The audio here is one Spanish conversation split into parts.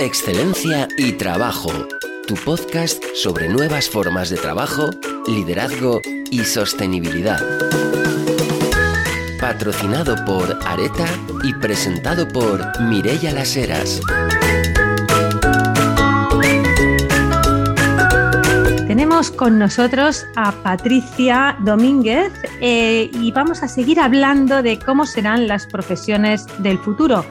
Excelencia y Trabajo, tu podcast sobre nuevas formas de trabajo, liderazgo y sostenibilidad. Patrocinado por Areta y presentado por Mirella Las Heras. Tenemos con nosotros a Patricia Domínguez eh, y vamos a seguir hablando de cómo serán las profesiones del futuro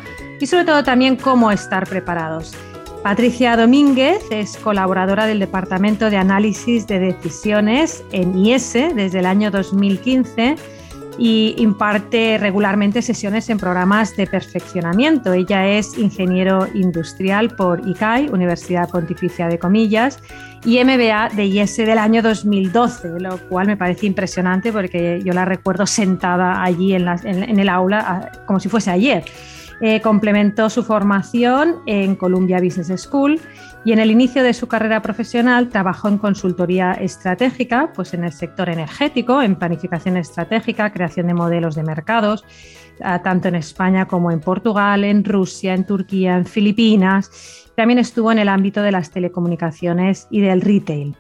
y sobre todo también cómo estar preparados. Patricia Domínguez es colaboradora del Departamento de Análisis de Decisiones en IES desde el año 2015 y imparte regularmente sesiones en programas de perfeccionamiento. Ella es ingeniero industrial por ICAI, Universidad Pontificia de Comillas, y MBA de IES del año 2012, lo cual me parece impresionante porque yo la recuerdo sentada allí en, en el aula ah, como si fuese ayer. Eh, complementó su formación en Columbia Business School y en el inicio de su carrera profesional trabajó en consultoría estratégica, pues en el sector energético, en planificación estratégica, creación de modelos de mercados, tanto en España como en Portugal, en Rusia, en Turquía, en Filipinas. También estuvo en el ámbito de las telecomunicaciones y del retail.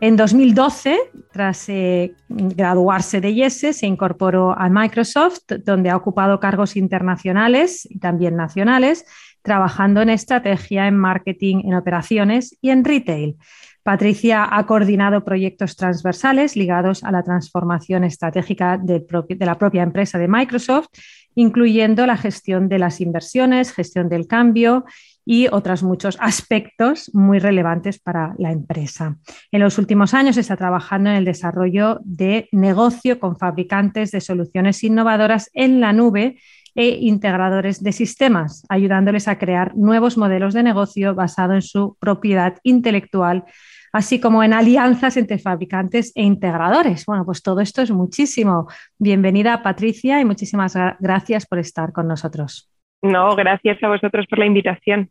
En 2012, tras eh, graduarse de IESE, se incorporó a Microsoft, donde ha ocupado cargos internacionales y también nacionales, trabajando en estrategia, en marketing, en operaciones y en retail. Patricia ha coordinado proyectos transversales ligados a la transformación estratégica de, la propia empresa de Microsoft, incluyendo la gestión de las inversiones, gestión del cambio y otros muchos aspectos muy relevantes para la empresa. En los últimos años está trabajando en el desarrollo de negocio con fabricantes de soluciones innovadoras en la nube e integradores de sistemas, ayudándoles a crear nuevos modelos de negocio basados en su propiedad intelectual así como en alianzas entre fabricantes e integradores. Bueno, pues todo esto es muchísimo. Bienvenida Patricia y muchísimas gracias por estar con nosotros. No, gracias a vosotros por la invitación.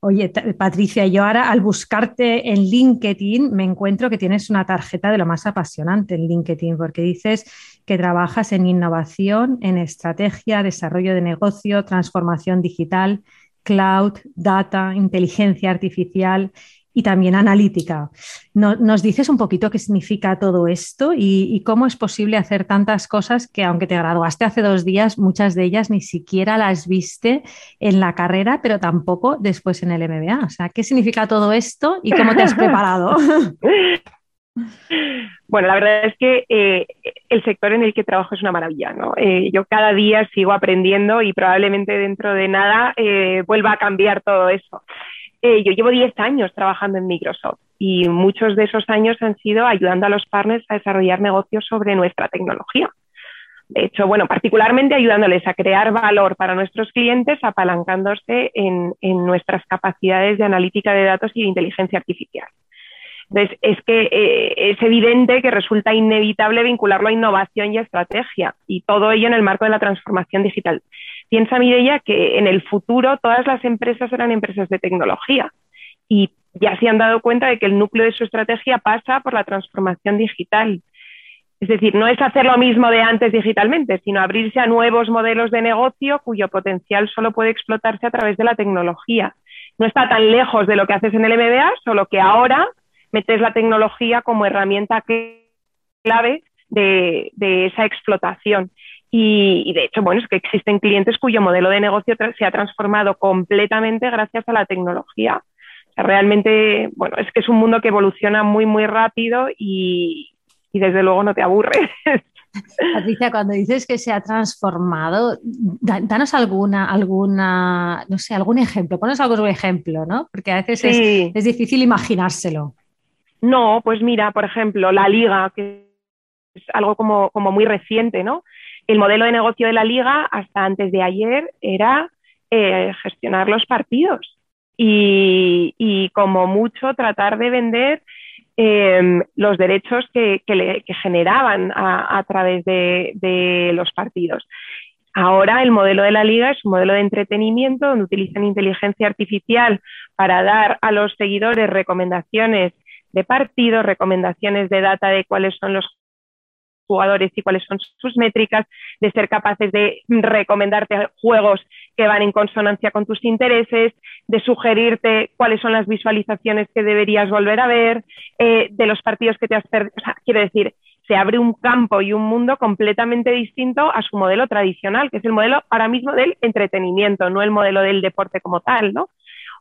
Oye, Patricia, yo ahora al buscarte en LinkedIn me encuentro que tienes una tarjeta de lo más apasionante en LinkedIn, porque dices que trabajas en innovación, en estrategia, desarrollo de negocio, transformación digital, cloud, data, inteligencia artificial y también analítica. ¿Nos dices un poquito qué significa todo esto y, cómo es posible hacer tantas cosas que aunque te graduaste hace dos días, muchas de ellas ni siquiera las viste en la carrera, pero tampoco después en el MBA? O sea, ¿qué significa todo esto y cómo te has preparado? Bueno, la verdad es que eh, el sector en el que trabajo es una maravilla. ¿no? Eh, yo cada día sigo aprendiendo y probablemente dentro de nada eh, vuelva a cambiar todo eso. Eh, yo llevo 10 años trabajando en Microsoft y muchos de esos años han sido ayudando a los partners a desarrollar negocios sobre nuestra tecnología. De hecho, bueno, particularmente ayudándoles a crear valor para nuestros clientes apalancándose en, nuestras capacidades de analítica de datos y de inteligencia artificial. Entonces, es que eh, es evidente que resulta inevitable vincularlo a innovación y estrategia, y todo ello en el marco de la transformación digital. Piensa Mireia que en el futuro todas las empresas eran empresas de tecnología y ya se han dado cuenta de que el núcleo de su estrategia pasa por la transformación digital. Es decir, no es hacer lo mismo de antes digitalmente, sino abrirse a nuevos modelos de negocio cuyo potencial solo puede explotarse a través de la tecnología. No está tan lejos de lo que haces en el MBA, solo que ahora metes la tecnología como herramienta clave de esa explotación. Y, de hecho, bueno, es que existen clientes cuyo modelo de negocio se ha transformado completamente gracias a la tecnología. realmente, bueno, es que es un mundo que evoluciona muy, muy rápido y, desde luego no te aburre. Patricia, cuando dices que se ha transformado, danos alguna, alguna, no sé, algún ejemplo, ponos algún ejemplo, ¿no? Porque a veces es, es, difícil imaginárselo. No, pues mira, por ejemplo, la liga, que es algo como, como muy reciente, ¿no? El modelo de negocio de la liga hasta antes de ayer era eh, gestionar los partidos y, como mucho tratar de vender em, los derechos que, generaban a, través de, los partidos. Ahora el modelo de la liga es un modelo de entretenimiento donde utilizan inteligencia artificial para dar a los seguidores recomendaciones de partidos, recomendaciones de data de cuáles son los jugadores y cuáles son sus métricas, de ser capaces de recomendarte juegos que van en consonancia con tus intereses, de sugerirte cuáles son las visualizaciones que deberías volver a ver, eh, de los partidos que te has perdido. O sea, quiero decir, se abre un campo y un mundo completamente distinto a su modelo tradicional, que es el modelo ahora mismo del entretenimiento, no el modelo del deporte como tal, ¿no?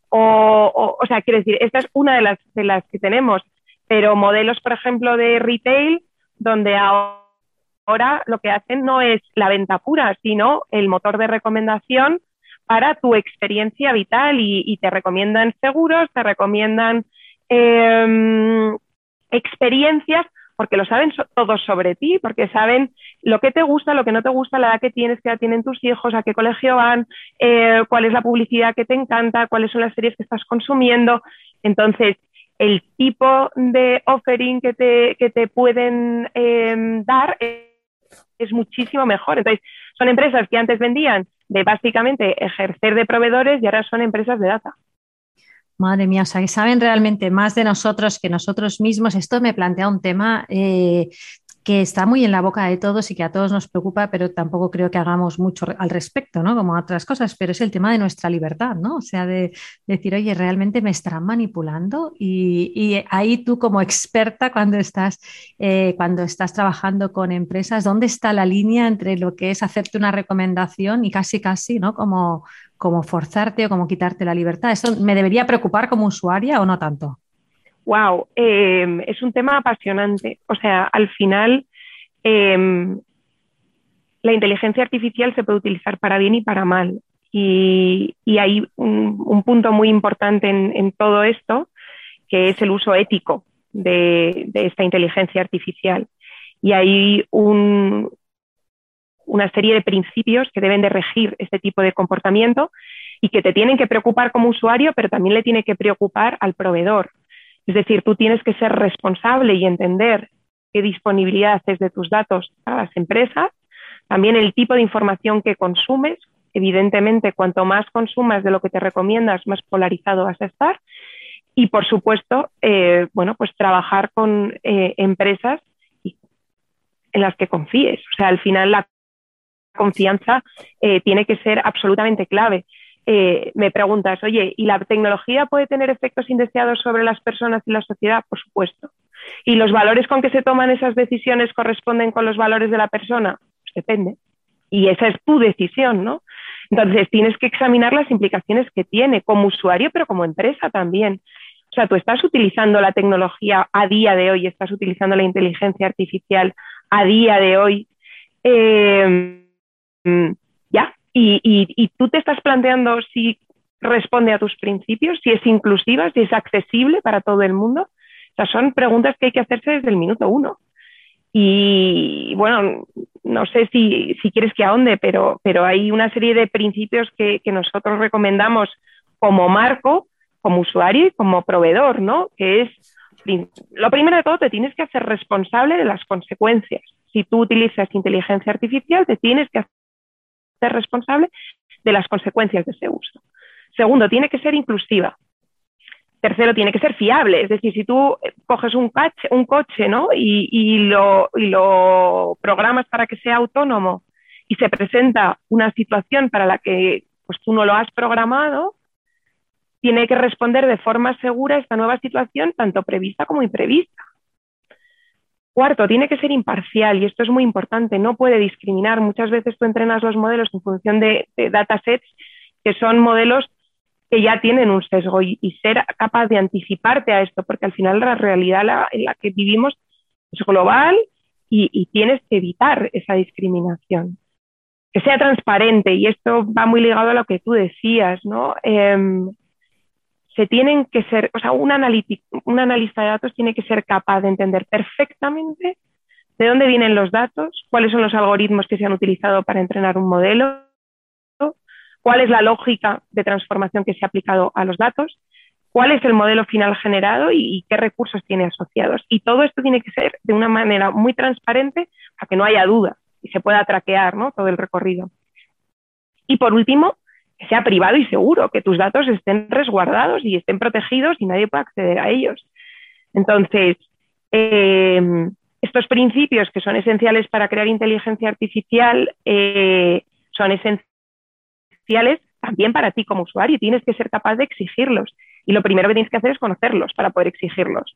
O, o, sea, quiero decir, esta es una de las, de las que tenemos, pero modelos, por ejemplo, de retail, donde ahora lo que hacen no es la venta pura, sino el motor de recomendación para tu experiencia vital y, te recomiendan seguros, te recomiendan em, experiencias porque lo saben todos sobre ti, porque saben lo que te gusta, lo que no te gusta, la edad que tienes, qué edad tienen tus hijos, a qué colegio van, eh, cuál es la publicidad que te encanta, cuáles son las series que estás consumiendo. Entonces, el tipo de offering que te, que te pueden em, dar es muchísimo mejor. Entonces, son empresas que antes vendían de básicamente ejercer de proveedores y ahora son empresas de data. Madre mía, o sea, que saben realmente más de nosotros que nosotros mismos. Esto me plantea un tema eh, que está muy en la boca de todos y que a todos nos preocupa, pero tampoco creo que hagamos mucho al respecto, ¿no? Como otras cosas, pero es el tema de nuestra libertad, ¿no? O sea, de, decir, oye, realmente me estarán manipulando y, ahí tú como experta cuando estás, eh, cuando estás trabajando con empresas, ¿dónde está la línea entre lo que es hacerte una recomendación y casi, casi, ¿no? Como, como forzarte o como quitarte la libertad. ¿Eso me debería preocupar como usuaria o no tanto? Wow, em, es un tema apasionante. O sea, al final em, la inteligencia artificial se puede utilizar para bien y para mal. Y, hay un, punto muy importante en, todo esto, que es el uso ético de, esta inteligencia artificial. Y hay una serie de principios que deben de regir este tipo de comportamiento y que te tienen que preocupar como usuario, pero también le tiene que preocupar al proveedor. Es decir, tú tienes que ser responsable y entender qué disponibilidad haces de tus datos para las empresas, también el tipo de información que consumes. Evidentemente, cuanto más consumas de lo que te recomiendas, más polarizado vas a estar. Y, por supuesto, eh, bueno, pues trabajar con eh, empresas en las que confíes. O sea, al final la confianza eh, tiene que ser absolutamente clave. Eh, me preguntas, oye, ¿y la tecnología puede tener efectos indeseados sobre las personas y la sociedad? Por supuesto. ¿Y los valores con que se toman esas decisiones corresponden con los valores de la persona? Pues depende. Y esa es tu decisión, ¿no? Entonces tienes que examinar las implicaciones que tiene como usuario, pero como empresa también. O sea, tú estás utilizando la tecnología a día de hoy, estás utilizando la inteligencia artificial a día de hoy. Eh, ya, y, tú te estás planteando si responde a tus principios, si es inclusiva, si es accesible para todo el mundo. O sea, son preguntas que hay que hacerse desde el minuto uno. Y bueno, no sé si, quieres que ahonde, pero, pero hay una serie de principios que, que, nosotros recomendamos como marco, como usuario y como proveedor, ¿no? Que es, lo primero de todo, te tienes que hacer responsable de las consecuencias. Si tú utilizas inteligencia artificial, te tienes que ser responsable de las consecuencias de ese uso. Segundo, tiene que ser inclusiva. Tercero, tiene que ser fiable. Es decir, si tú coges un, un coche ¿no? y, lo, programas para que sea autónomo y se presenta una situación para la que pues, tú no lo has programado, tiene que responder de forma segura esta nueva situación, tanto prevista como imprevista. Cuarto, tiene que ser imparcial y esto es muy importante, no puede discriminar. Muchas veces tú entrenas los modelos en función de, datasets que son modelos que ya tienen un sesgo y, ser capaz de anticiparte a esto, porque al final la realidad en la que vivimos es global y, tienes que evitar esa discriminación. Que sea transparente y esto va muy ligado a lo que tú decías, ¿no? Em, se tienen que ser, o sea, un, un analista de datos tiene que ser capaz de entender perfectamente de dónde vienen los datos, cuáles son los algoritmos que se han utilizado para entrenar un modelo, cuál es la lógica de transformación que se ha aplicado a los datos, cuál es el modelo final generado y, qué recursos tiene asociados. Y todo esto tiene que ser de una manera muy transparente para que no haya duda y se pueda traquear ¿no? todo el recorrido. Y por último, sea privado y seguro, que tus datos estén resguardados y estén protegidos y nadie pueda acceder a ellos. Entonces, eh, estos principios que son esenciales para crear inteligencia artificial eh, son esenciales también para ti como usuario. Tienes que ser capaz de exigirlos. Y lo primero que tienes que hacer es conocerlos para poder exigirlos.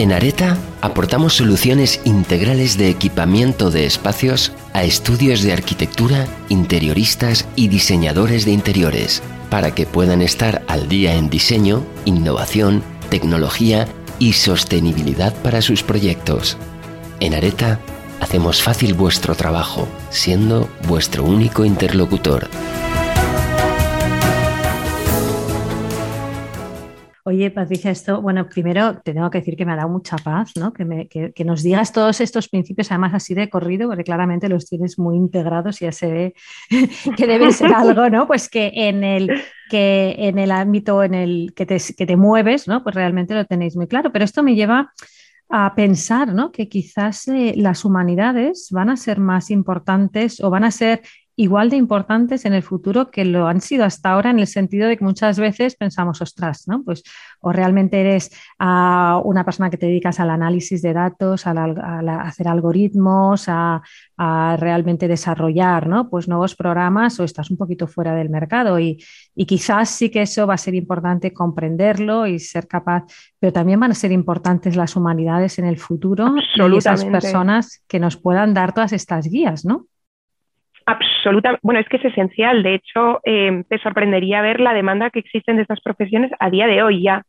En Areta aportamos soluciones integrales de equipamiento de espacios a estudios de arquitectura, interioristas y diseñadores de interiores, para que puedan estar al día en diseño, innovación, tecnología y sostenibilidad para sus proyectos. En Areta hacemos fácil vuestro trabajo, siendo vuestro único interlocutor. Oye, Patricia, esto, bueno, primero te tengo que decir que me ha dado mucha paz, ¿no? Que, nos digas todos estos principios, además así de corrido, porque claramente los tienes muy integrados y ya se ve que debe ser algo, ¿no? Pues que en el, que en el ámbito en el que te, que te mueves, ¿no? Pues realmente lo tenéis muy claro. Pero esto me lleva a pensar ¿no? que quizás eh, las humanidades van a ser más importantes o van a ser igual de importantes en el futuro que lo han sido hasta ahora, en el sentido de que muchas veces pensamos, ostras, ¿no? Pues o realmente eres ah, una persona que te dedicas al análisis de datos, a, hacer algoritmos, a, realmente desarrollar ¿no? pues nuevos programas o estás un poquito fuera del mercado y, quizás sí que eso va a ser importante comprenderlo y ser capaz, pero también van a ser importantes las humanidades en el futuro y esas personas que nos puedan dar todas estas guías, ¿no? Absolutamente, bueno, es que es esencial. De hecho, eh, te sorprendería ver la demanda que existen de estas profesiones a día de hoy ya.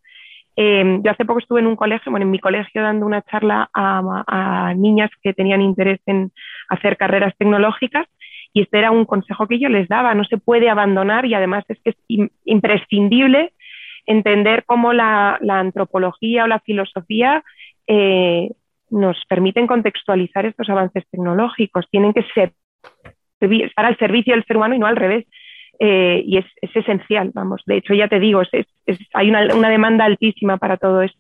Eh, yo hace poco estuve en un colegio, bueno, en mi colegio dando una charla a, niñas que tenían interés en hacer carreras tecnológicas y este era un consejo que yo les daba. No se puede abandonar y además es que es imprescindible entender cómo la, antropología o la filosofía eh, nos permiten contextualizar estos avances tecnológicos. Tienen que ser estar al servicio del ser humano y no al revés. Eh, y es, esencial, vamos. De hecho, ya te digo, hay una, una demanda altísima para todo esto.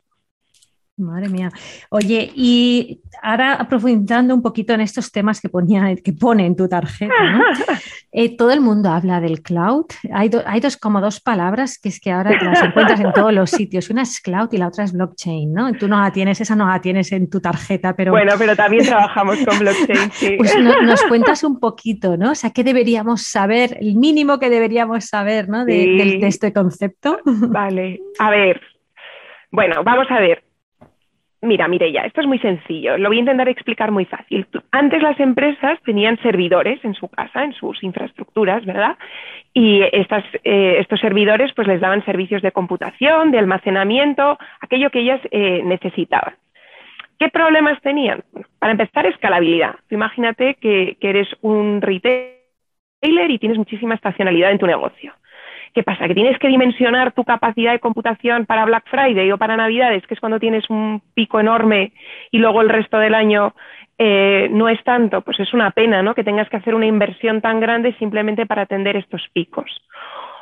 Madre mía. Oye, y ahora profundizando un poquito en estos temas que, ponía, que pone en tu tarjeta, eh, todo el mundo habla del cloud. Hay, hay, dos, como dos palabras que es que ahora te las encuentras en todos los sitios. Una es cloud y la otra es blockchain, ¿no? Tú no la tienes, esa no la tienes en tu tarjeta, pero... Bueno, pero también trabajamos con blockchain, sí. Pues nos cuentas un poquito, ¿no? O sea, ¿qué deberíamos saber, el mínimo que deberíamos saber, ¿no? De, de este concepto. Vale, a ver. Bueno, vamos a ver Mira, Mireya, esto es muy sencillo. Lo voy a intentar explicar muy fácil. Antes las empresas tenían servidores en su casa, en sus infraestructuras, ¿verdad? Y estas, eh, estos servidores pues les daban servicios de computación, de almacenamiento, aquello que ellas eh, necesitaban. ¿Qué problemas tenían? para empezar, escalabilidad. imagínate que, que eres un retailer y tienes muchísima estacionalidad en tu negocio. ¿Qué pasa? Que tienes que dimensionar tu capacidad de computación para Black Friday o para Navidades, que es cuando tienes un pico enorme y luego el resto del año eh, no es tanto. Pues es una pena, ¿no? Que tengas que hacer una inversión tan grande simplemente para atender estos picos.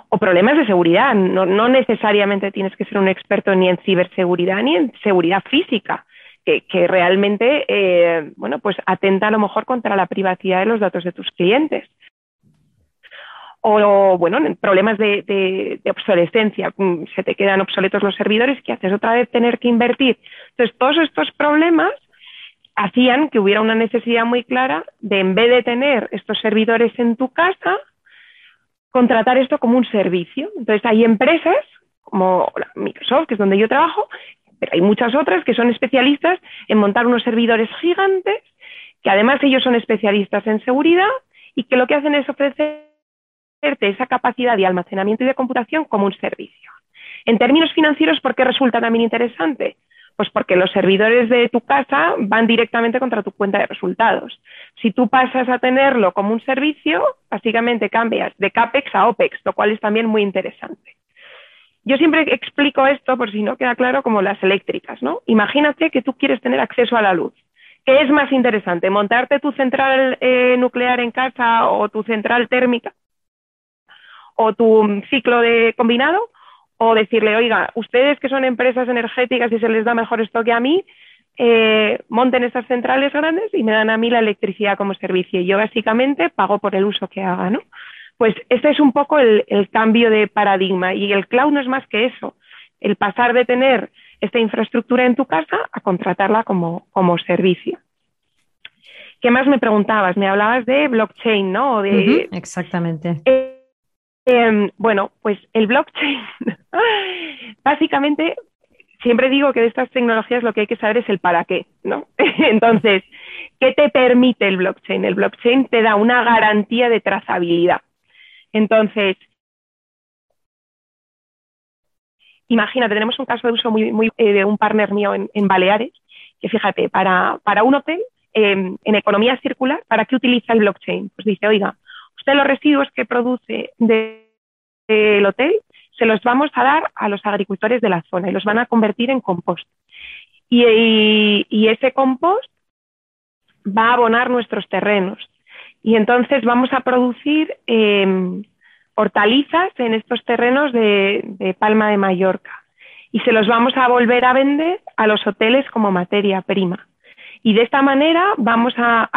O problemas de seguridad. No, necesariamente tienes que ser un experto ni en ciberseguridad ni en seguridad física. Que, realmente, eh, bueno, pues atenta a lo mejor contra la privacidad de los datos de tus clientes o bueno, problemas de, obsolescencia, mm, se te quedan obsoletos los servidores, que haces otra vez tener que invertir. Entonces, todos estos problemas hacían que hubiera una necesidad muy clara de, en vez de tener estos servidores en tu casa, contratar esto como un servicio. Entonces, hay empresas como Microsoft, que es donde yo trabajo, pero hay muchas otras que son especialistas en montar unos servidores gigantes, que además ellos son especialistas en seguridad y que lo que hacen es ofrecer esa capacidad de almacenamiento y de computación como un servicio. En términos financieros, ¿por qué resulta también interesante? Pues porque los servidores de tu casa van directamente contra tu cuenta de resultados. Si tú pasas a tenerlo como un servicio, básicamente cambias de CAPEX a OPEX, lo cual es también muy interesante. Yo siempre explico esto, por si no queda claro, como las eléctricas, ¿no? Imagínate que tú quieres tener acceso a la luz. ¿Qué es más interesante? ¿Montarte tu central eh, nuclear en casa o tu central térmica? O tu ciclo de combinado o decirle, oiga, ustedes que son empresas energéticas y se les da mejor esto que a mí, eh, monten estas centrales grandes y me dan a mí la electricidad como servicio. Y yo básicamente pago por el uso que haga, ¿no? Pues este es un poco el, cambio de paradigma y el cloud no es más que eso, el pasar de tener esta infraestructura en tu casa a contratarla como, como servicio. ¿Qué más me preguntabas? Me hablabas de blockchain, ¿no? De, exactamente. Eh, em, bueno, pues el blockchain, básicamente, siempre digo que de estas tecnologías lo que hay que saber es el para qué, ¿no? Entonces, ¿qué te permite el blockchain? El blockchain te da una garantía de trazabilidad. Entonces, imagínate, tenemos un caso de uso muy, muy eh, de un partner mío en, Baleares, que fíjate, para, para un hotel Em, en economía circular, ¿para qué utiliza el blockchain? Pues dice, oiga, usted los residuos que produce del hotel se los vamos a dar a los agricultores de la zona y los van a convertir en compost. Y, ese compost va a abonar nuestros terrenos. Y entonces vamos a producir em, hortalizas en estos terrenos de Palma de Mallorca. Y se los vamos a volver a vender a los hoteles como materia prima. Y de esta manera vamos a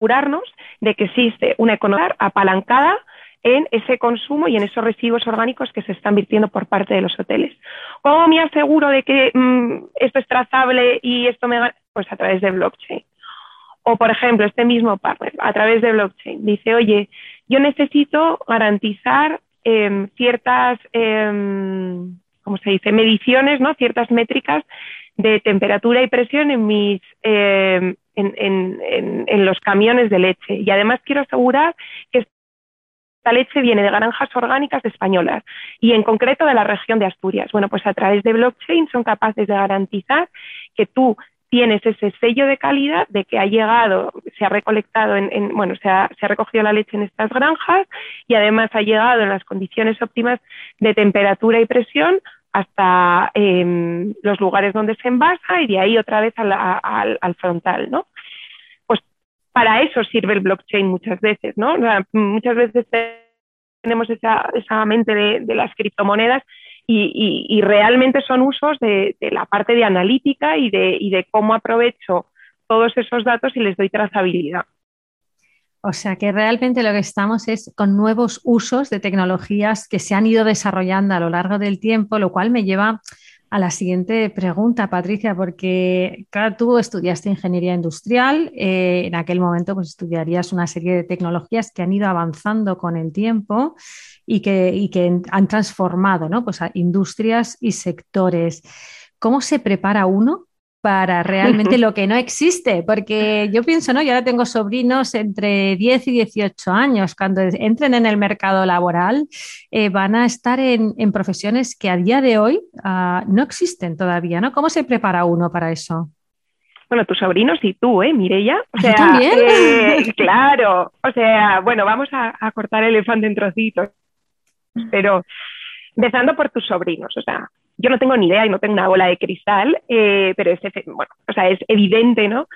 asegurarnos de que existe una economía apalancada en ese consumo y en esos residuos orgánicos que se están virtiendo por parte de los hoteles. ¿Cómo me aseguro de que mm, esto es trazable y esto me Pues a través de blockchain. O, por ejemplo, este mismo partner, a través de blockchain, dice, oye, yo necesito garantizar em, ciertas em, como se dice, mediciones, ¿no? Ciertas métricas de temperatura y presión en mis eh, en, los camiones de leche. Y además quiero asegurar que esta leche viene de granjas orgánicas españolas y en concreto de la región de Asturias. Bueno, pues a través de blockchain son capaces de garantizar que tú tienes ese sello de calidad de que ha llegado, se ha recolectado, en, bueno, se ha, recogido la leche en estas granjas y además ha llegado en las condiciones óptimas de temperatura y presión hasta em, los lugares donde se envasa y de ahí otra vez al, al, frontal, ¿no? Pues para eso sirve el blockchain muchas veces, ¿no? muchas veces tenemos esa mente de las criptomonedas y, realmente son usos de, la parte de analítica y de, cómo aprovecho todos esos datos y les doy trazabilidad. O sea que realmente lo que estamos es con nuevos usos de tecnologías que se han ido desarrollando a lo largo del tiempo, lo cual me lleva a la siguiente pregunta, Patricia, porque claro, tú estudiaste ingeniería industrial, eh, en aquel momento pues estudiarías una serie de tecnologías que han ido avanzando con el tiempo y que, que han transformado ¿no? pues industrias y sectores. ¿Cómo se prepara uno para realmente lo que no existe, porque yo pienso, ¿no? Yo ahora tengo sobrinos entre 10 y 18 años, cuando entren en el mercado laboral eh, van a estar en, profesiones que a día de hoy ah, no existen todavía, ¿no? ¿Cómo se prepara uno para eso? Bueno, tus sobrinos y tú, ¿eh, Mireya? O sea, ¿También? Eh, claro, o sea, bueno, vamos a, a cortar el elefante en trocitos, pero empezando por tus sobrinos, o sea, yo no tengo ni idea y no tengo una bola de cristal, eh, pero es, bueno, o sea, es evidente ¿no?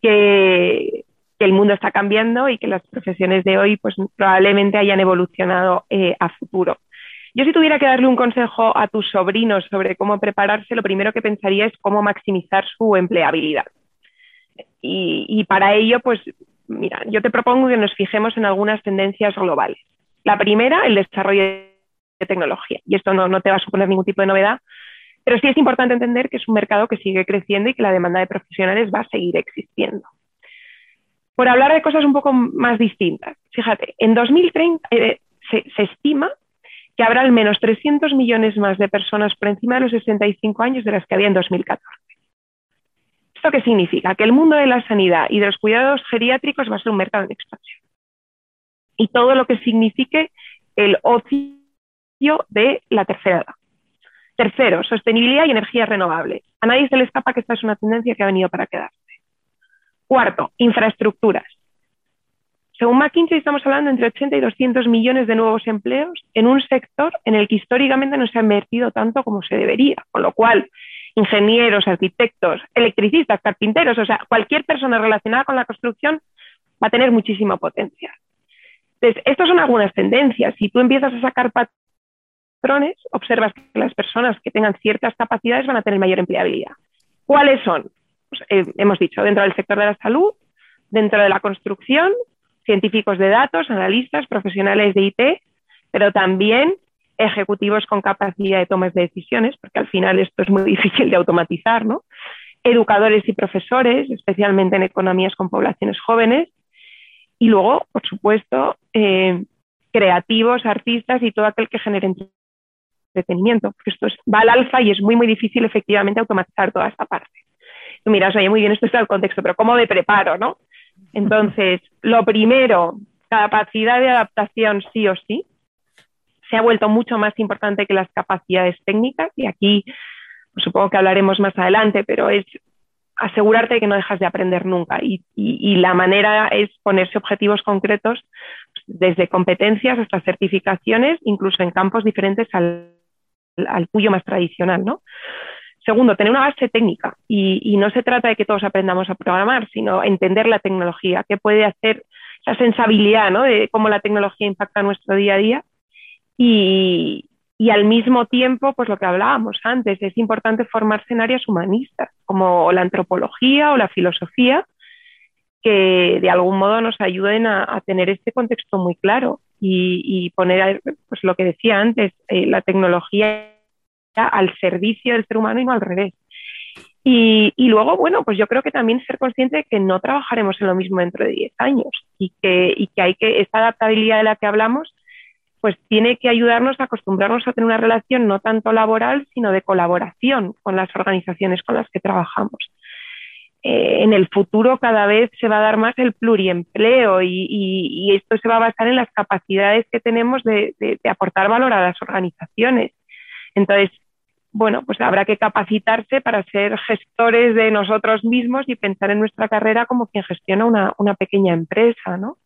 que, el mundo está cambiando y que las profesiones de hoy pues, probablemente hayan evolucionado eh, a futuro. Yo si tuviera que darle un consejo a tus sobrinos sobre cómo prepararse, lo primero que pensaría es cómo maximizar su empleabilidad. Y, y para ello, pues mira, yo te propongo que nos fijemos en algunas tendencias globales. La primera, el desarrollo tecnología. Y esto no, te va a suponer ningún tipo de novedad, pero sí es importante entender que es un mercado que sigue creciendo y que la demanda de profesionales va a seguir existiendo. Por hablar de cosas un poco más distintas, fíjate, en 2030 eh, se, se, estima que habrá al menos 300 millones más de personas por encima de los 65 años de las que había en 2014. ¿Esto qué significa? Que el mundo de la sanidad y de los cuidados geriátricos va a ser un mercado en expansión. Y todo lo que signifique el ocio de la tercera edad. Tercero, sostenibilidad y energías renovables. A nadie se le escapa que esta es una tendencia que ha venido para quedarse. Cuarto, infraestructuras. Según McKinsey, estamos hablando entre 80 y 200 millones de nuevos empleos en un sector en el que históricamente no se ha invertido tanto como se debería, con lo cual ingenieros, arquitectos, electricistas, carpinteros, o sea, cualquier persona relacionada con la construcción va a tener muchísima potencia. Entonces, estas son algunas tendencias. Si tú empiezas a sacar observas que las personas que tengan ciertas capacidades van a tener mayor empleabilidad. ¿Cuáles son? Pues, eh, hemos dicho, dentro del sector de la salud, dentro de la construcción, científicos de datos, analistas, profesionales de IT, pero también ejecutivos con capacidad de tomas de decisiones, porque al final esto es muy difícil de automatizar, ¿no? educadores y profesores, especialmente en economías con poblaciones jóvenes, y luego, por supuesto, eh, creativos, artistas y todo aquel que genere entretenimiento, porque esto es, va al alza y es muy, muy difícil efectivamente automatizar toda esta parte. Tú miras, oye, muy bien, esto está el contexto, pero ¿cómo me preparo, no? Entonces, lo primero, capacidad de adaptación sí o sí, se ha vuelto mucho más importante que las capacidades técnicas y aquí pues, supongo que hablaremos más adelante, pero es asegurarte de que no dejas de aprender nunca y, la manera es ponerse objetivos concretos desde competencias hasta certificaciones, incluso en campos diferentes al, al tuyo más tradicional, ¿no? Segundo, tener una base técnica y, no se trata de que todos aprendamos a programar, sino entender la tecnología, qué puede hacer esa sensibilidad ¿no? de cómo la tecnología impacta nuestro día a día y, y al mismo tiempo, pues lo que hablábamos antes, es importante formarse en áreas humanistas, como la antropología o la filosofía, que de algún modo nos ayuden a, tener este contexto muy claro y, poner, pues lo que decía antes, eh, la tecnología al servicio del ser humano y no al revés. Y, luego, bueno, pues yo creo que también ser consciente de que no trabajaremos en lo mismo dentro de 10 años y que, y que hay que, esta adaptabilidad de la que hablamos, pues tiene que ayudarnos a acostumbrarnos a tener una relación no tanto laboral, sino de colaboración con las organizaciones con las que trabajamos. Eh, en el futuro cada vez se va a dar más el pluriempleo y, y, esto se va a basar en las capacidades que tenemos de aportar valor a las organizaciones. Entonces, bueno, pues habrá que capacitarse para ser gestores de nosotros mismos y pensar en nuestra carrera como quien gestiona una, pequeña empresa, ¿no?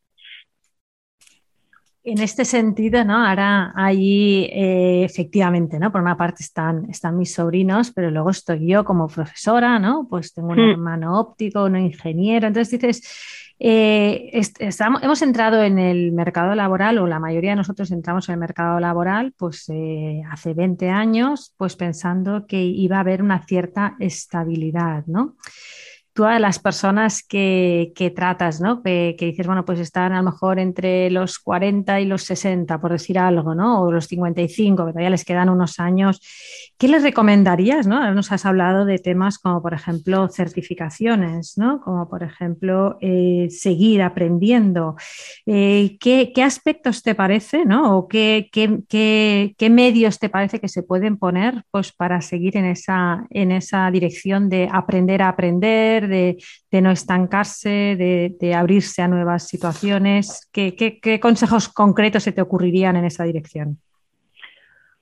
En este sentido, ¿no? Ahora ahí eh, efectivamente, ¿no? Por una parte están, están mis sobrinos, pero luego estoy yo como profesora, ¿no? Pues tengo un hmm. hermano óptico, un ingeniero. Entonces dices, eh, estamos, hemos entrado en el mercado laboral, o la mayoría de nosotros entramos en el mercado laboral, pues eh, hace 20 años, pues pensando que iba a haber una cierta estabilidad, ¿no? Todas las personas que, tratas, ¿no? Que, dices, bueno, pues están a lo mejor entre los 40 y los 60, por decir algo, ¿no? O los 55, que todavía les quedan unos años. ¿Qué les recomendarías, ¿no? Nos has hablado de temas como, por ejemplo, certificaciones, ¿no? Como, por ejemplo, eh, seguir aprendiendo. Eh, ¿qué, aspectos te parece, ¿no? O qué, qué, medios te parece que se pueden poner, pues, para seguir en esa, en esa dirección de aprender a aprender, de, no estancarse, de, abrirse a nuevas situaciones? ¿Qué, consejos concretos se te ocurrirían en esa dirección?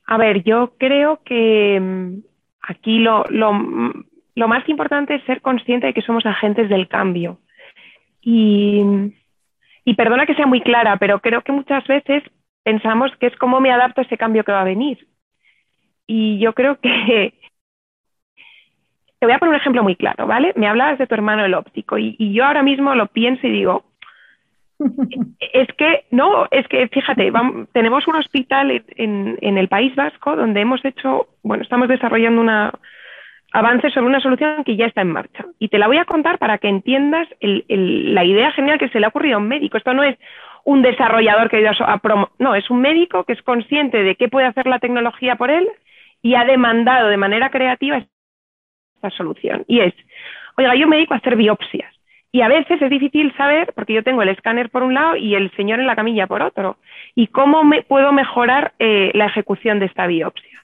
A ver, yo creo que mm, aquí lo, más importante es ser consciente de que somos agentes del cambio. Y, y perdona que sea muy clara, pero creo que muchas veces pensamos que es cómo me adapto a ese cambio que va a venir. Y yo creo que te voy a poner un ejemplo muy claro, ¿vale? Me hablabas de tu hermano el óptico y, yo ahora mismo lo pienso y digo, es que, no, es que fíjate, tenemos un hospital en, el País Vasco donde hemos hecho, bueno, estamos desarrollando una avance sobre una solución que ya está en marcha. Y te la voy a contar para que entiendas la idea genial que se le ha ocurrido a un médico. Esto no es un desarrollador que ha ido a, promo, no, es un médico que es consciente de qué puede hacer la tecnología por él y ha demandado de manera creativa solución. Y es, oiga, yo me dedico a hacer biopsias. Y a veces es difícil saber, porque yo tengo el escáner por un lado y el señor en la camilla por otro. ¿Y cómo me puedo mejorar eh, la ejecución de esta biopsia?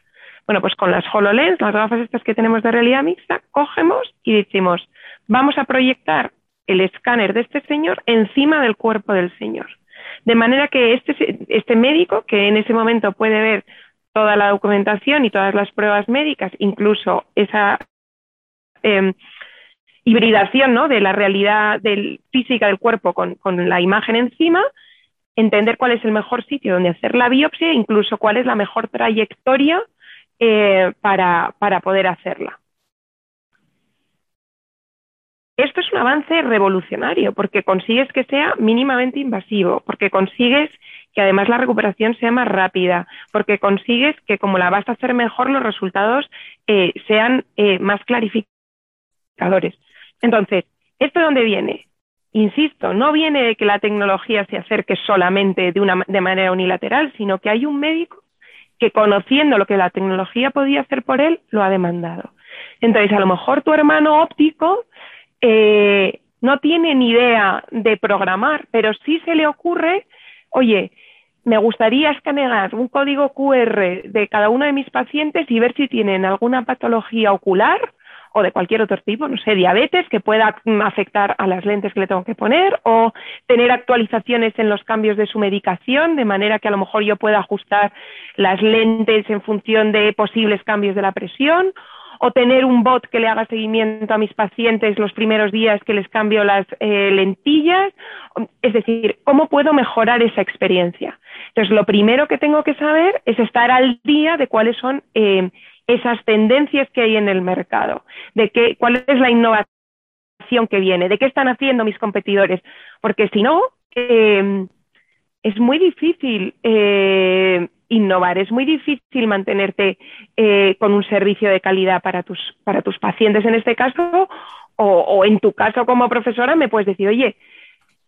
Bueno, pues con las HoloLens, las gafas estas que tenemos de realidad mixta, cogemos y decimos, vamos a proyectar el escáner de este señor encima del cuerpo del señor. De manera que este, este médico, que en ese momento puede ver toda la documentación y todas las pruebas médicas, incluso esa Em, hibridación ¿no? de la realidad física del cuerpo con, la imagen encima, entender cuál es el mejor sitio donde hacer la biopsia, incluso cuál es la mejor trayectoria eh, para, para poder hacerla. Esto es un avance revolucionario porque consigues que sea mínimamente invasivo, porque consigues que además la recuperación sea más rápida, porque consigues que como la vas a hacer mejor los resultados eh, sean eh, más clarificados entonces, ¿esto de dónde viene? Insisto, no viene de que la tecnología se acerque solamente de, una, de manera unilateral, sino que hay un médico que conociendo lo que la tecnología podía hacer por él, lo ha demandado. Entonces, a lo mejor tu hermano óptico eh, no tiene ni idea de programar, pero sí se le ocurre, oye, me gustaría escanear un código QR de cada uno de mis pacientes y ver si tienen alguna patología ocular o de cualquier otro tipo, no sé, diabetes que pueda afectar a las lentes que le tengo que poner o tener actualizaciones en los cambios de su medicación, de manera que a lo mejor yo pueda ajustar las lentes en función de posibles cambios de la presión o tener un bot que le haga seguimiento a mis pacientes los primeros días que les cambio las eh, lentillas. Es decir, ¿cómo puedo mejorar esa experiencia? Entonces, lo primero que tengo que saber es estar al día de cuáles son eh, esas tendencias que hay en el mercado, de qué, cuál es la innovación que viene, de qué están haciendo mis competidores, porque si no, eh, es muy difícil eh, innovar, es muy difícil mantenerte eh, con un servicio de calidad para tus, para tus pacientes. En este caso, o, en tu caso como profesora me puedes decir, oye,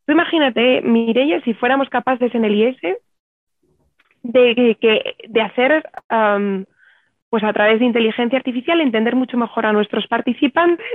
tú imagínate, Mireia, si fuéramos capaces en el IS de, de hacer pues a través de inteligencia artificial entender mucho mejor a nuestros participantes,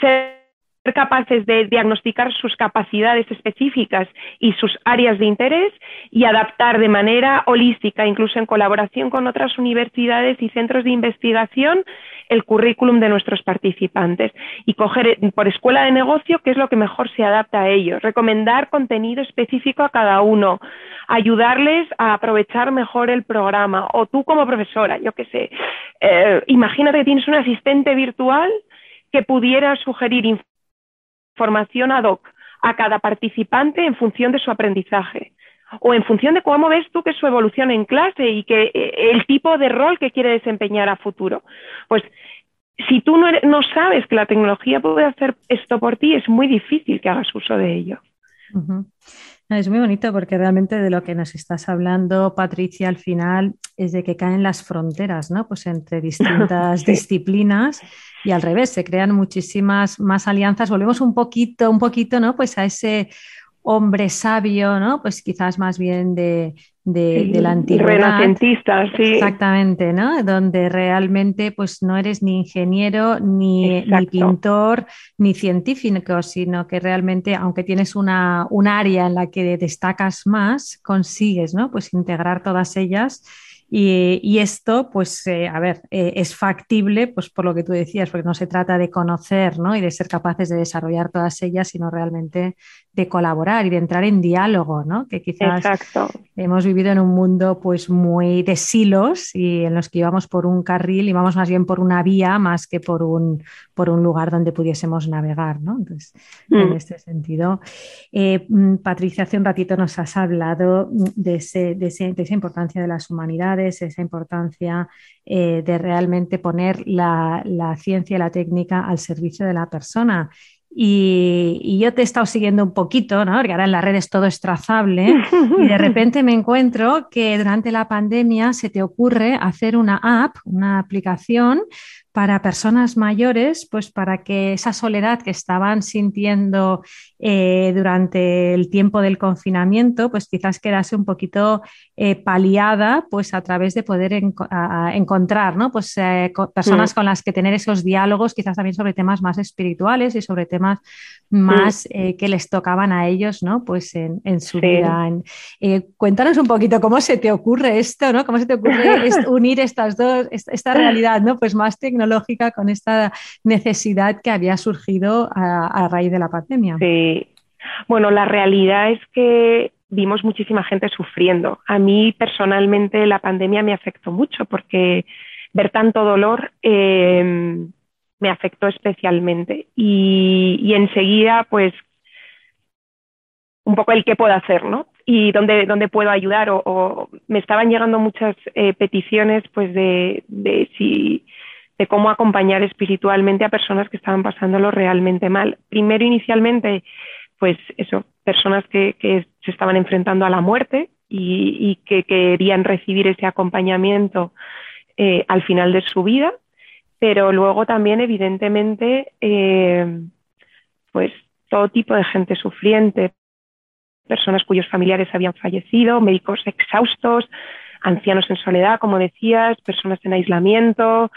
ser capaces de diagnosticar sus capacidades específicas y sus áreas de interés y adaptar de manera holística, incluso en colaboración con otras universidades y centros de investigación, el currículum de nuestros participantes y coger por escuela de negocio qué es lo que mejor se adapta a ellos, recomendar contenido específico a cada uno, ayudarles a aprovechar mejor el programa. O tú como profesora, yo qué sé, eh, imagínate que tienes un asistente virtual que pudiera sugerir formación ad hoc a cada participante en función de su aprendizaje o en función de cómo ves tú que su evolución en clase y que eh, el tipo de rol que quiere desempeñar a futuro. Pues si tú no, no sabes que la tecnología puede hacer esto por ti, es muy difícil que hagas uso de ello. Es muy bonito porque realmente de lo que nos estás hablando, Patricia, al final es de que caen las fronteras, ¿no? Pues entre distintas disciplinas y al revés, se crean muchísimas más alianzas. Volvemos un poquito, un poquito, ¿no? Pues a ese hombre sabio, ¿no? Pues quizás más bien de, de, la antigüedad. Renacentista, sí. Exactamente, ¿no? Donde realmente pues no eres ni ingeniero, ni, ni, pintor, ni científico, sino que realmente, aunque tienes una, un área en la que destacas más, consigues, ¿no? Pues integrar todas ellas y, esto, pues, eh, a ver, eh, es factible, pues por lo que tú decías, porque no se trata de conocer ¿no? y de ser capaces de desarrollar todas ellas, sino realmente de colaborar y de entrar en diálogo, ¿no? Que quizás hemos vivido en un mundo pues muy de silos y en los que íbamos por un carril y vamos más bien por una vía más que por un, por un lugar donde pudiésemos navegar, ¿no? Entonces, en mm. este sentido, eh, mm, Patricia, hace un ratito nos has hablado de, ese, de, ese, de esa importancia de las humanidades esa importancia eh, de realmente poner la, ciencia y la técnica al servicio de la persona. Y, yo te he estado siguiendo un poquito, ¿no? porque ahora en las redes todo es trazable, y de repente me encuentro que durante la pandemia se te ocurre hacer una app, una aplicación para personas mayores, pues para que esa soledad que estaban sintiendo eh, durante el tiempo del confinamiento, pues quizás quedase un poquito eh, paliada, pues a través de poder encontrar, ¿no? Pues eh, personas mm. con las que tener esos diálogos, quizás también sobre temas más espirituales y sobre temas más mm. que les tocaban a ellos, ¿no? Pues en, su vida. cuéntanos un poquito cómo se te ocurre esto, ¿no? Cómo se te ocurre unir estas dos, esta, realidad, ¿no? Pues más tecnológica lógica con esta necesidad que había surgido a, raíz de la pandemia. Sí. Bueno, la realidad es que vimos muchísima gente sufriendo. A mí personalmente la pandemia me afectó mucho porque ver tanto dolor em, me afectó especialmente. Y, enseguida, pues, un poco el qué puedo hacer, ¿no? Y dónde, dónde puedo ayudar. O, me estaban llegando muchas eh, peticiones, pues, de si de cómo acompañar espiritualmente a personas que estaban pasándolo realmente mal. Primero, inicialmente, pues eso, personas que, se estaban enfrentando a la muerte y, que querían recibir ese acompañamiento eh, al final de su vida, pero luego también, evidentemente, eh, pues todo tipo de gente sufriente, personas cuyos familiares habían fallecido, médicos exhaustos, ancianos en soledad, como decías, personas en aislamiento,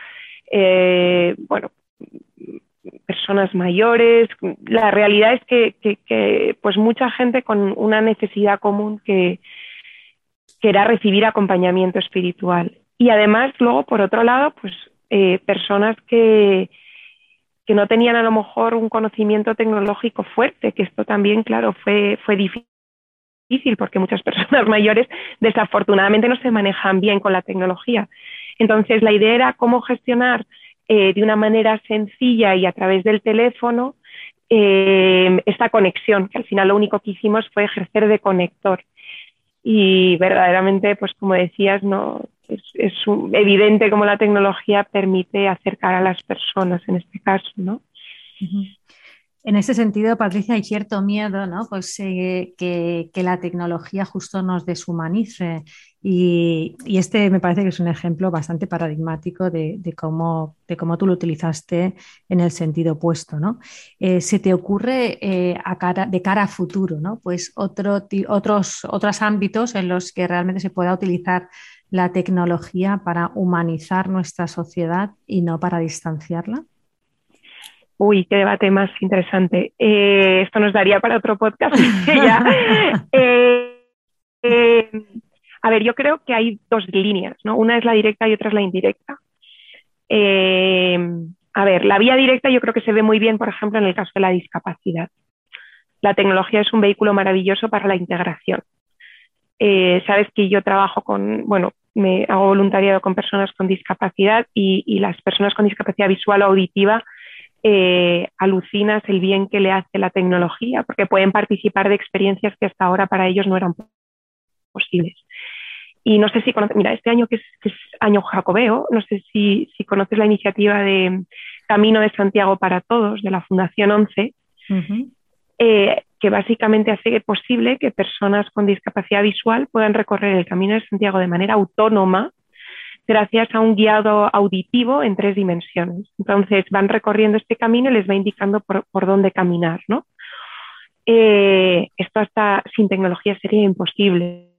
eh, bueno, personas mayores. La realidad es que, pues mucha gente con una necesidad común que, que era recibir acompañamiento espiritual. Y además, luego, por otro lado, pues eh, personas que, que no tenían a lo mejor un conocimiento tecnológico fuerte, que esto también, claro, fue, fue difícil porque muchas personas mayores desafortunadamente no se manejan bien con la tecnología. Entonces, la idea era cómo gestionar eh, de una manera sencilla y a través del teléfono eh, esta conexión, que al final lo único que hicimos fue ejercer de conector. Y verdaderamente, pues como decías, no es, evidente cómo la tecnología permite acercar a las personas en este caso, ¿no? En ese sentido, Patricia, hay cierto miedo, ¿no? Pues eh, que, la tecnología justo nos deshumanice. Y, este me parece que es un ejemplo bastante paradigmático de, cómo, de cómo tú lo utilizaste en el sentido opuesto, ¿no? Eh, ¿Se te ocurre eh, de cara a futuro, ¿no? Pues otro, otros, otros ámbitos en los que realmente se pueda utilizar la tecnología para humanizar nuestra sociedad y no para distanciarla? Uy, qué debate más interesante. Eh, esto nos daría para otro podcast. Eh, a ver, yo creo que hay dos líneas, ¿no? Una es la directa y otra es la indirecta. a ver, la vía directa yo creo que se ve muy bien, por ejemplo, en el caso de la discapacidad. La tecnología es un vehículo maravilloso para la integración. sabes que yo trabajo con, bueno, me hago voluntariado con personas con discapacidad y, y las personas con discapacidad visual o auditiva eh, alucinas el bien que le hace la tecnología, porque pueden participar de experiencias que hasta ahora para ellos no eran posibles. Y no sé si conoces, mira, este año que es, año jacobeo, no sé si, conoces la iniciativa de Camino de Santiago para Todos de la Fundación 11, eh, que básicamente hace posible que personas con discapacidad visual puedan recorrer el Camino de Santiago de manera autónoma gracias a un guiado auditivo en tres dimensiones. Entonces van recorriendo este camino y les va indicando por, dónde caminar. ¿no? Eh, esto hasta sin tecnología sería imposible.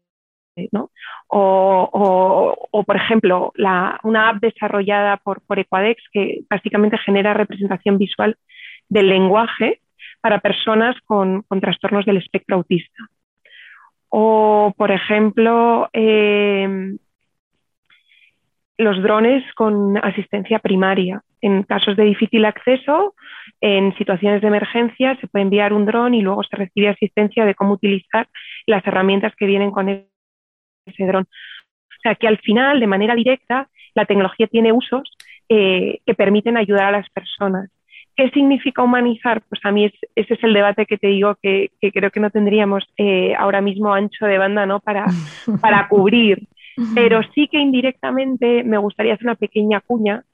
O, por ejemplo, una app desarrollada por, por Equadex que básicamente genera representación visual del lenguaje para personas con, trastornos del espectro autista. O, por ejemplo, eh, los drones con asistencia primaria. En casos de difícil acceso, en situaciones de emergencia, se puede enviar un dron y luego se recibe asistencia de cómo utilizar las herramientas que vienen con ese dron. O sea que al final, de manera directa, la tecnología tiene usos eh, que permiten ayudar a las personas. ¿Qué significa humanizar? Pues a mí ese es el debate que te digo que, creo que no tendríamos eh, ahora mismo ancho de banda ¿no? para, para cubrir pero sí que indirectamente me gustaría hacer una pequeña cuña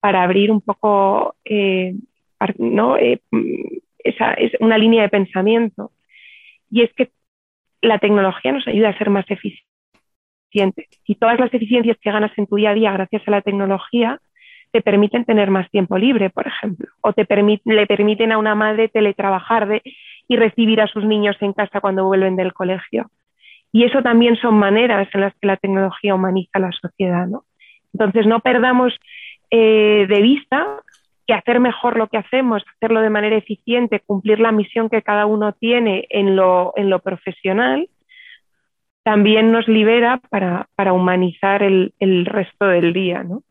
para abrir un poco, eh, ¿no? Eh, esa es una línea de pensamiento. Y es que la tecnología nos ayuda a ser más eficientes. Y todas las eficiencias que ganas en tu día a día gracias a la tecnología te permiten tener más tiempo libre, por ejemplo, o te le permiten a una madre teletrabajar de, y recibir a sus niños en casa cuando vuelven del colegio. Y eso también son maneras en las que la tecnología humaniza la sociedad. ¿no? Entonces, no perdamos eh, de vista que hacer mejor lo que hacemos, hacerlo de manera eficiente, cumplir la misión que cada uno tiene en lo profesional, también nos libera para, para humanizar el, el, resto del día. ¿no?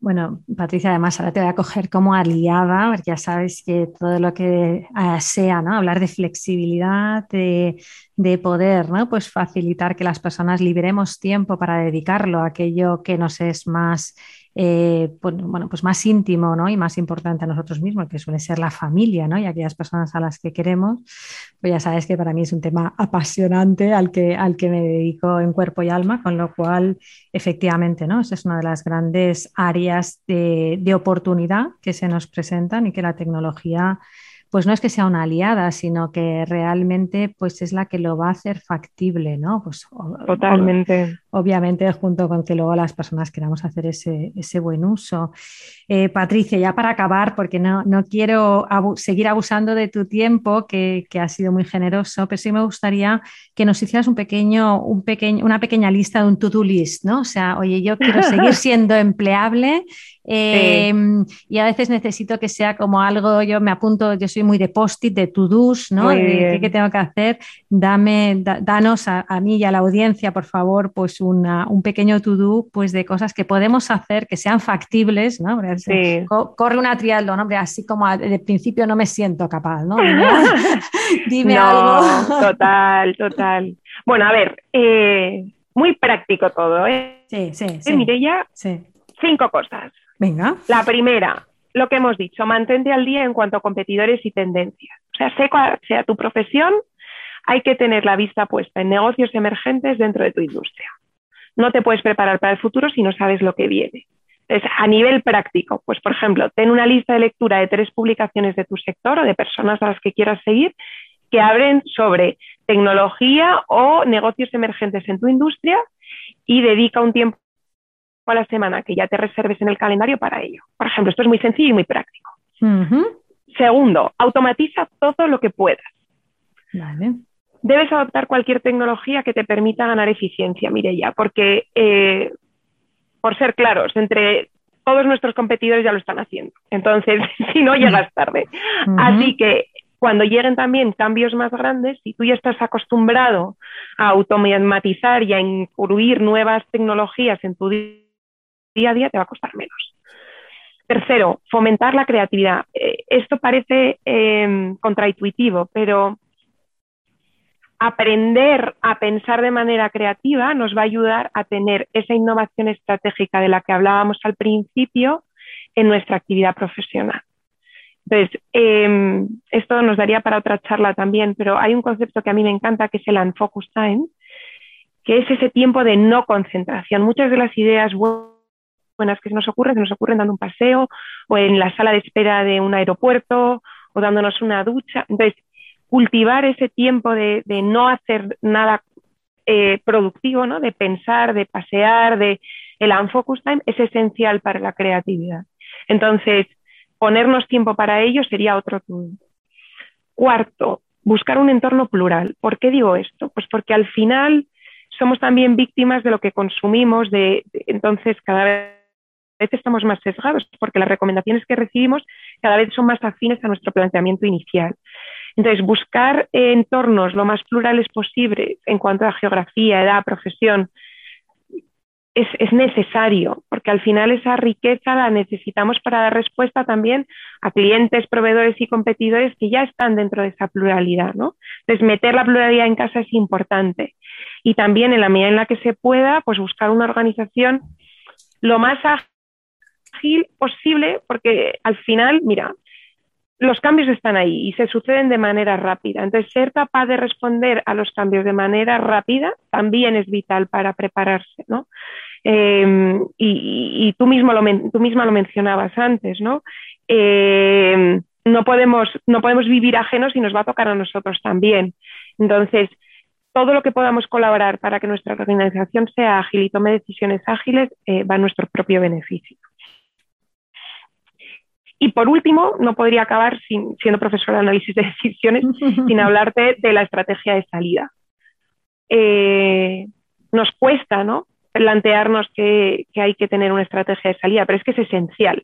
Bueno, Patricia, además ahora te voy a coger como aliada, porque ya sabes que todo lo que eh, sea, ¿no? Hablar de flexibilidad, de, de, poder, ¿no? Pues facilitar que las personas liberemos tiempo para dedicarlo a aquello que nos es más eh, pues, bueno, pues más íntimo ¿no? y más importante a nosotros mismos, que suele ser la familia ¿no? y aquellas personas a las que queremos, pues ya sabes que para mí es un tema apasionante al que, al que me dedico en cuerpo y alma, con lo cual efectivamente ¿no? esa es una de las grandes áreas de, de oportunidad que se nos presentan y que la tecnología pues no es que sea una aliada, sino que realmente pues es la que lo va a hacer factible, ¿no? Pues, Totalmente. Obviamente junto con que luego las personas queramos hacer ese, buen uso. Eh, Patricia, ya para acabar, porque no, quiero seguir abusando de tu tiempo, que, que, ha sido muy generoso, pero sí me gustaría que nos hicieras un pequeño, un pequeño, una pequeña lista de un to-do list, ¿no? O sea, oye, yo quiero seguir siendo empleable Em, y a veces necesito que sea como algo, yo me apunto, yo soy muy de post-it, de to-dos, ¿no? ¿Qué, tengo que hacer? Dame, danos a, mí y a la audiencia, por favor, pues un pequeño to-do pues de cosas que podemos hacer, que sean factibles, ¿no? Corre una triatlón, hombre, así como de principio no me siento capaz, ¿no? Dime, algo. Total, total. Bueno, a ver, eh, muy práctico todo, ¿eh? Sí, sí, sí. Mireya, sí. cinco cosas. Venga. La primera, lo que hemos dicho, mantente al día en cuanto a competidores y tendencias. O sea, sea sea tu profesión, hay que tener la vista puesta en negocios emergentes dentro de tu industria. No te puedes preparar para el futuro si no sabes lo que viene. Entonces, a nivel práctico, pues por ejemplo, ten una lista de lectura de tres publicaciones de tu sector o de personas a las que quieras seguir que hablen sobre tecnología o negocios emergentes en tu industria y dedica un tiempo a la semana que ya te reserves en el calendario para ello. Por ejemplo, esto es muy sencillo y muy práctico. Segundo, automatiza todo lo que puedas. Debes adoptar cualquier tecnología que te permita ganar eficiencia, Mireya, porque, eh, por ser claros, entre todos nuestros competidores ya lo están haciendo. Entonces, si no, llegas tarde. Así que cuando lleguen también cambios más grandes, si tú ya estás acostumbrado a automatizar y a incluir nuevas tecnologías en tu día, a día te va a costar menos. Tercero, fomentar la creatividad. Eh, esto parece em, contraintuitivo, pero aprender a pensar de manera creativa nos va a ayudar a tener esa innovación estratégica de la que hablábamos al principio en nuestra actividad profesional. Entonces, em, esto nos daría para otra charla también, pero hay un concepto que a mí me encanta que es el unfocus time, que es ese tiempo de no concentración. Muchas de las ideas buenas que se nos ocurren, se nos ocurren dando un paseo o en la sala de espera de un aeropuerto o dándonos una ducha. Entonces, cultivar ese tiempo de, no hacer nada eh, productivo, ¿no? de pensar, de pasear, de el unfocus time es esencial para la creatividad. Entonces, ponernos tiempo para ello sería otro. Cuarto, buscar un entorno plural. ¿Por qué digo esto? Pues porque al final somos también víctimas de lo que consumimos, de entonces cada vez estamos más sesgados porque las recomendaciones que recibimos cada vez son más afines a nuestro planteamiento inicial. Entonces, buscar entornos lo más plurales posible en cuanto a geografía, edad, profesión, es, es, necesario, porque al final esa riqueza la necesitamos para dar respuesta también a clientes, proveedores y competidores que ya están dentro de esa pluralidad. ¿no? Entonces, meter la pluralidad en casa es importante. Y también, en la medida en la que se pueda, pues buscar una organización lo más ágil posible, porque al final, mira, los cambios están ahí y se suceden de manera rápida. Entonces, ser capaz de responder a los cambios de manera rápida también es vital para prepararse, ¿no? Em, y, tú, mismo lo, tú misma lo mencionabas antes, ¿no? Em, no, podemos, no podemos vivir ajenos y nos va a tocar a nosotros también. Entonces, todo lo que podamos colaborar para que nuestra organización sea ágil y tome decisiones ágiles eh, va a nuestro propio beneficio. Y por último, no podría acabar siendo profesora de análisis de decisiones sin hablarte de la estrategia de salida. Eh, nos cuesta ¿no? plantearnos que, hay que tener una estrategia de salida, pero es que es esencial.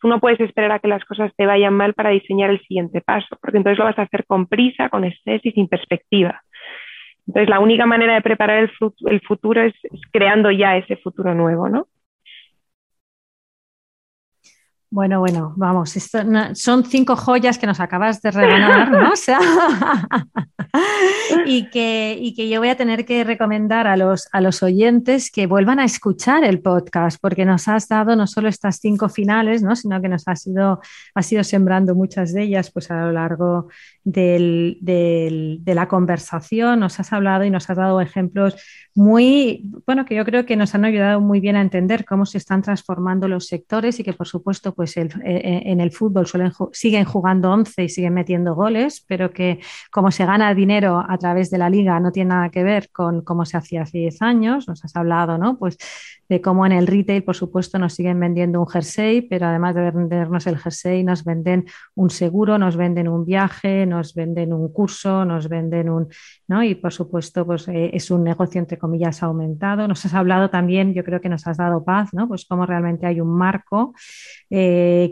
Tú no puedes esperar a que las cosas te vayan mal para diseñar el siguiente paso, porque entonces lo vas a hacer con prisa, con estrés y sin perspectiva. Entonces, la única manera de preparar el, el futuro es, es, creando ya ese futuro nuevo, ¿no? Bueno, bueno, vamos, son cinco joyas que nos acabas de regalar, ¿no? O sea, y, que, y que yo voy a tener que recomendar a los, a los oyentes que vuelvan a escuchar el podcast, porque nos has dado no solo estas cinco finales, ¿no? sino que nos has ido, has ido sembrando muchas de ellas pues, a lo largo del, de la conversación, nos has hablado y nos has dado ejemplos muy, bueno, que yo creo que nos han ayudado muy bien a entender cómo se están transformando los sectores y que, por supuesto, pues eh, eh, en el fútbol suelen, siguen jugando 11 y siguen metiendo goles, pero que como se gana dinero a través de la liga no tiene nada que ver con cómo se hacía hace 10 años. Nos has hablado, ¿no? Pues de cómo en el retail, por supuesto, nos siguen vendiendo un jersey, pero además de vendernos el jersey, nos venden un seguro, nos venden un viaje, nos venden un curso, nos venden un, ¿no? Y por supuesto, pues eh, es un negocio entre comillas aumentado. Nos has hablado también, yo creo que nos has dado paz, ¿no? Pues cómo realmente hay un marco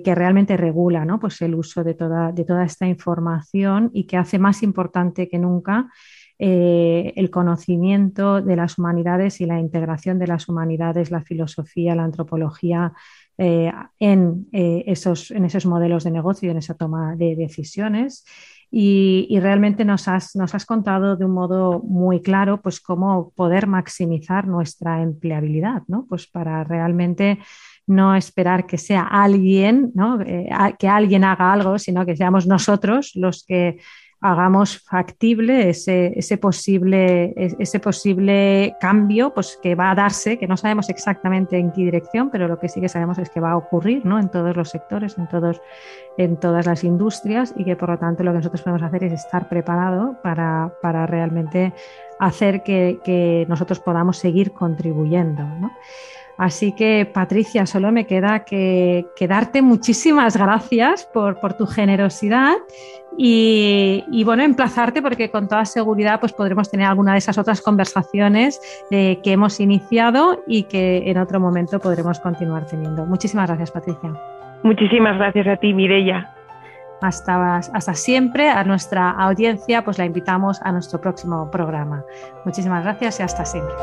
que realmente regula, ¿no? Pues el uso de toda, de toda esta información y que hace más importante que nunca eh, el conocimiento de las humanidades y la integración de las humanidades, la filosofía, la antropología eh, en, eh, esos, en esos modelos de negocio y en esa toma de decisiones. Y, realmente nos has, nos has, contado de un modo muy claro pues cómo poder maximizar nuestra empleabilidad, ¿no? Pues para realmente no esperar que sea alguien, ¿no? que alguien haga algo, sino que seamos nosotros los que hagamos factible ese, ese, posible, ese posible cambio pues, que va a darse, que no sabemos exactamente en qué dirección, pero lo que sí que sabemos es que va a ocurrir ¿no? en todos los sectores, en, todos, en todas las industrias y que por lo tanto lo que nosotros podemos hacer es estar preparados para, para, realmente hacer que, que, nosotros podamos seguir contribuyendo. ¿no? Así que, Patricia, solo me queda que, darte muchísimas gracias por, tu generosidad y, bueno, emplazarte porque con toda seguridad pues podremos tener alguna de esas otras conversaciones eh, que hemos iniciado y que en otro momento podremos continuar teniendo. Muchísimas gracias, Patricia. Muchísimas gracias a ti, Mireya. Hasta, hasta siempre. A nuestra audiencia, pues la invitamos a nuestro próximo programa. Muchísimas gracias y hasta siempre.